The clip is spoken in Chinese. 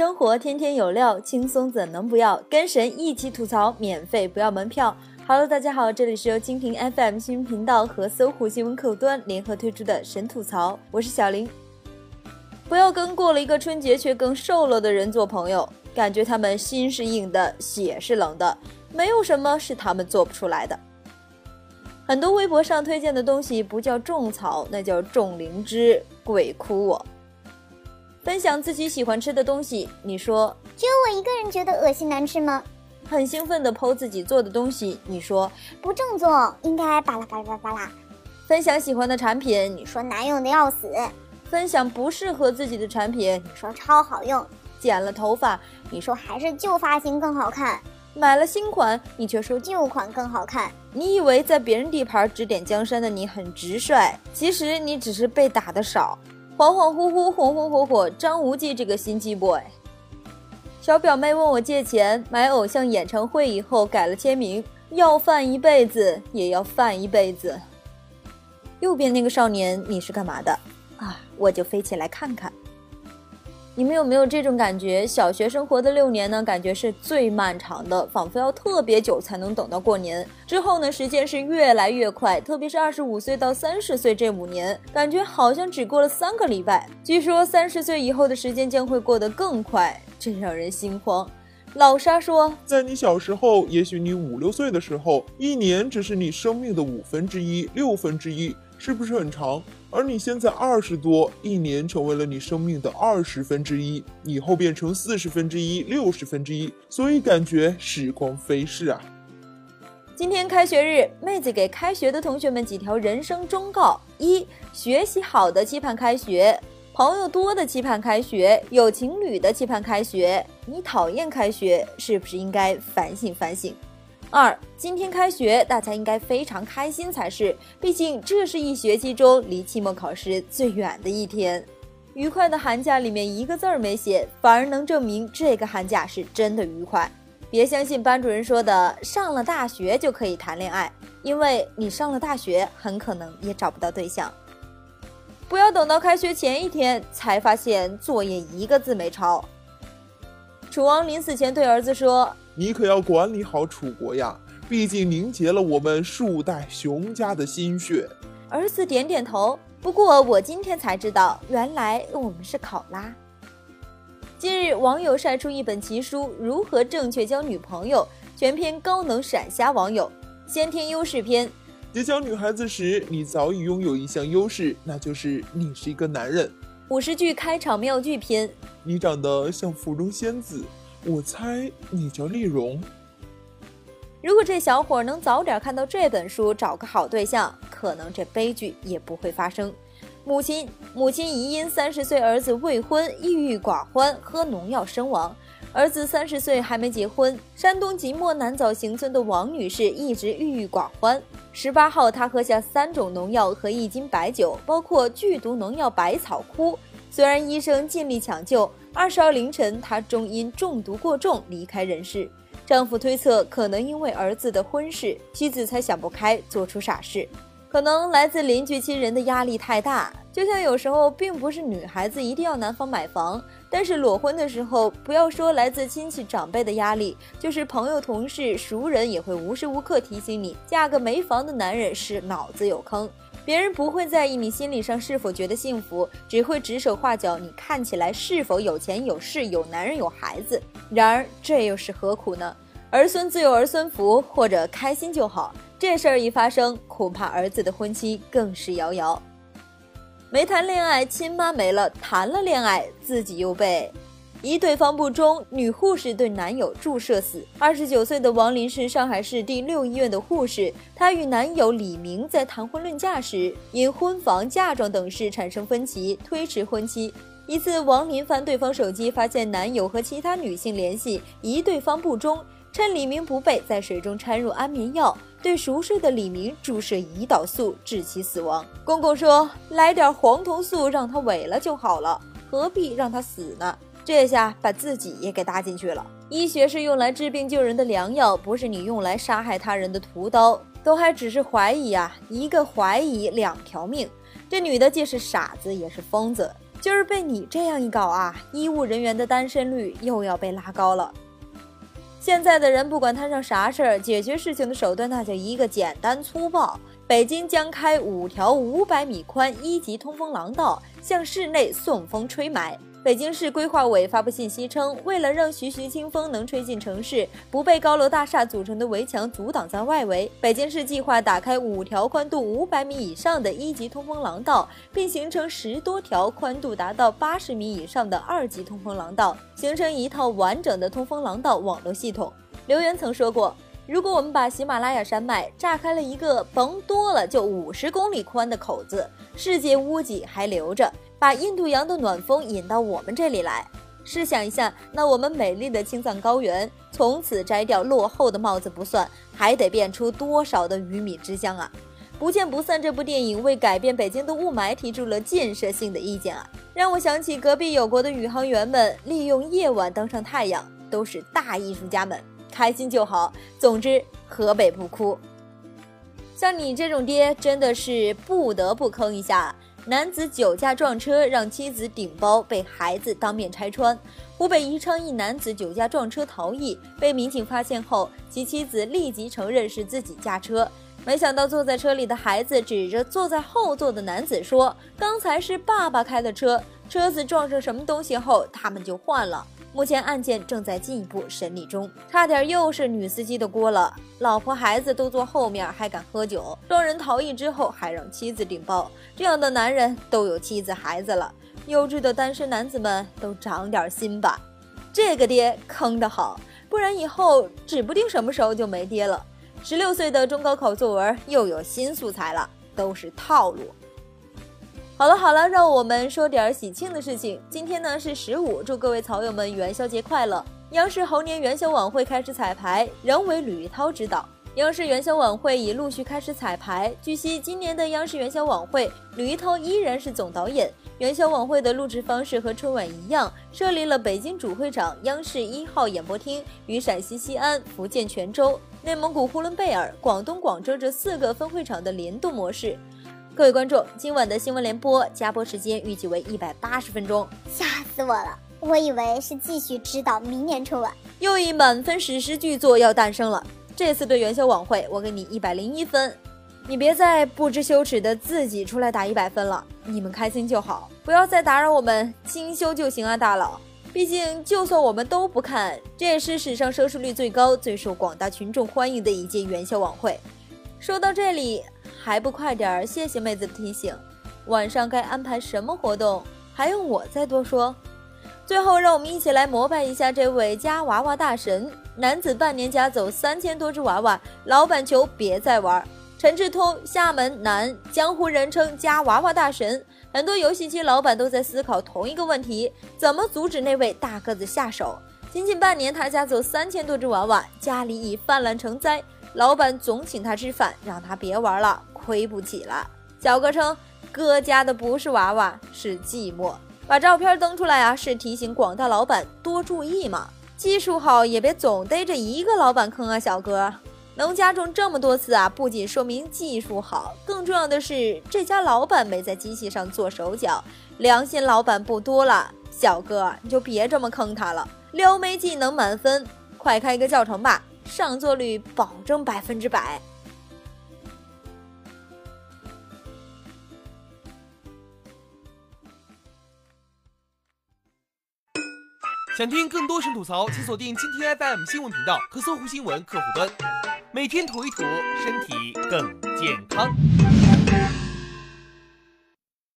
生活天天有料，轻松怎能不要？跟神一起吐槽，免费不要门票。Hello，大家好，这里是由蜻蜓 FM 新闻频道和搜狐新闻客户端联合推出的神吐槽，我是小林。不要跟过了一个春节却更瘦了的人做朋友，感觉他们心是硬的，血是冷的，没有什么是他们做不出来的。很多微博上推荐的东西不叫种草，那叫种灵芝，鬼哭我。分享自己喜欢吃的东西，你说只有我一个人觉得恶心难吃吗？很兴奋地剖自己做的东西，你说不正宗，应该巴拉巴拉巴拉巴拉。分享喜欢的产品，你说难用的要死。分享不适合自己的产品，你说超好用。剪了头发，你说还是旧发型更好看。买了新款，你却说旧款更好看。你以为在别人地盘指点江山的你很直率，其实你只是被打的少。恍恍惚惚，红红火火，张无忌这个心机 boy。小表妹问我借钱买偶像演唱会，以后改了签名，要饭一辈子也要饭一辈子。右边那个少年，你是干嘛的？啊，我就飞起来看看。你们有没有这种感觉？小学生活的六年呢，感觉是最漫长的，仿佛要特别久才能等到过年。之后呢，时间是越来越快，特别是二十五岁到三十岁这五年，感觉好像只过了三个礼拜。据说三十岁以后的时间将会过得更快，真让人心慌。老沙说，在你小时候，也许你五六岁的时候，一年只是你生命的五分之一、六分之一，是不是很长？而你现在二十多，一年成为了你生命的二十分之一，以后变成四十分之一、六十分之一，所以感觉时光飞逝啊。今天开学日，妹子给开学的同学们几条人生忠告：一、学习好的期盼开学，朋友多的期盼开学，有情侣的期盼开学。你讨厌开学，是不是应该反省反省？二，今天开学，大家应该非常开心才是，毕竟这是一学期中离期末考试最远的一天。愉快的寒假里面一个字儿没写，反而能证明这个寒假是真的愉快。别相信班主任说的上了大学就可以谈恋爱，因为你上了大学很可能也找不到对象。不要等到开学前一天才发现作业一个字没抄。楚王临死前对儿子说。你可要管理好楚国呀，毕竟凝结了我们数代熊家的心血。儿子点点头。不过我今天才知道，原来我们是考拉。近日，网友晒出一本奇书《如何正确交女朋友》，全篇高能闪瞎网友。先天优势篇：结交女孩子时，你早已拥有一项优势，那就是你是一个男人。五十句开场妙句篇：你长得像府中仙子。我猜你叫丽蓉。如果这小伙能早点看到这本书，找个好对象，可能这悲剧也不会发生。母亲母亲疑因三十岁儿子未婚，抑郁寡欢，喝农药身亡。儿子三十岁还没结婚。山东即墨南枣行村的王女士一直郁郁寡欢。十八号，她喝下三种农药和一斤白酒，包括剧毒农药百草枯。虽然医生尽力抢救。二十号凌晨，她终因中毒过重离开人世。丈夫推测，可能因为儿子的婚事，妻子才想不开做出傻事。可能来自邻居亲人的压力太大。就像有时候，并不是女孩子一定要男方买房，但是裸婚的时候，不要说来自亲戚长辈的压力，就是朋友、同事、熟人也会无时无刻提醒你，嫁个没房的男人是脑子有坑。别人不会在意你心理上是否觉得幸福，只会指手画脚你看起来是否有钱有势有男人有孩子。然而这又是何苦呢？儿孙自有儿孙福，或者开心就好。这事儿一发生，恐怕儿子的婚期更是遥遥。没谈恋爱，亲妈没了；谈了恋爱，自己又被。疑对方不忠，女护士对男友注射死。二十九岁的王林是上海市第六医院的护士，她与男友李明在谈婚论嫁时，因婚房、嫁妆等事产生分歧，推迟婚期。一次，王林翻对方手机，发现男友和其他女性联系，疑对方不忠，趁李明不备，在水中掺入安眠药，对熟睡的李明注射胰岛素，致其死亡。公公说：“来点黄酮素，让他萎了就好了，何必让他死呢？”这下把自己也给搭进去了。医学是用来治病救人的良药，不是你用来杀害他人的屠刀。都还只是怀疑啊，一个怀疑两条命。这女的既是傻子也是疯子。今儿被你这样一搞啊，医务人员的单身率又要被拉高了。现在的人不管摊上啥事儿，解决事情的手段那叫一个简单粗暴。北京将开五条五百米宽一级通风廊道，向室内送风吹霾。北京市规划委发布信息称，为了让徐徐清风能吹进城市，不被高楼大厦组成的围墙阻挡在外围，北京市计划打开五条宽度五百米以上的一级通风廊道，并形成十多条宽度达到八十米以上的二级通风廊道，形成一套完整的通风廊道网络系统。刘源曾说过，如果我们把喜马拉雅山脉炸开了一个甭多了就五十公里宽的口子，世界屋脊还留着。把印度洋的暖风引到我们这里来，试想一下，那我们美丽的青藏高原从此摘掉落后的帽子不算，还得变出多少的鱼米之乡啊！不见不散这部电影为改变北京的雾霾提出了建设性的意见啊，让我想起隔壁有国的宇航员们利用夜晚登上太阳，都是大艺术家们，开心就好。总之，河北不哭。像你这种爹，真的是不得不坑一下。男子酒驾撞车，让妻子顶包，被孩子当面拆穿。湖北宜昌一男子酒驾撞车逃逸，被民警发现后，其妻子立即承认是自己驾车。没想到坐在车里的孩子指着坐在后座的男子说：“刚才是爸爸开的车，车子撞上什么东西后，他们就换了。”目前案件正在进一步审理中，差点又是女司机的锅了。老婆孩子都坐后面，还敢喝酒，撞人逃逸之后还让妻子顶包，这样的男人都有妻子孩子了。优质的单身男子们都长点心吧，这个爹坑得好，不然以后指不定什么时候就没爹了。十六岁的中高考作文又有新素材了，都是套路。好了好了，让我们说点喜庆的事情。今天呢是十五，祝各位草友们元宵节快乐！央视猴年元宵晚会开始彩排，仍为吕玉涛指导。央视元宵晚会已陆续开始彩排。据悉，今年的央视元宵晚会，吕玉涛依然是总导演。元宵晚会的录制方式和春晚一样，设立了北京主会场、央视一号演播厅与陕西西安、福建泉州、内蒙古呼伦贝尔、广东广州这四个分会场的联动模式。各位观众，今晚的新闻联播加播时间预计为一百八十分钟，吓死我了！我以为是继续指导明年春晚，又一满分史诗巨作要诞生了。这次的元宵晚会，我给你一百零一分，你别再不知羞耻的自己出来打一百分了。你们开心就好，不要再打扰我们精修就行啊，大佬。毕竟，就算我们都不看，这也是史上收视率最高、最受广大群众欢迎的一届元宵晚会。说到这里。还不快点儿！谢谢妹子的提醒。晚上该安排什么活动？还用我再多说？最后，让我们一起来膜拜一下这位夹娃娃大神。男子半年夹走三千多只娃娃，老板求别再玩。陈志通，厦门男，江湖人称夹娃娃大神。很多游戏机老板都在思考同一个问题：怎么阻止那位大个子下手？仅仅半年，他夹走三千多只娃娃，家里已泛滥成灾。老板总请他吃饭，让他别玩了。亏不起了，小哥称哥家的不是娃娃，是寂寞。把照片登出来啊，是提醒广大老板多注意嘛。技术好也别总逮着一个老板坑啊，小哥。能加重这么多次啊，不仅说明技术好，更重要的是这家老板没在机器上做手脚，良心老板不多了。小哥你就别这么坑他了。撩妹技能满分，快开一个教程吧，上座率保证百分之百。想听更多神吐槽，请锁定蜻蜓 FM 新闻频道和搜狐新闻客户端，每天吐一吐，身体更健康。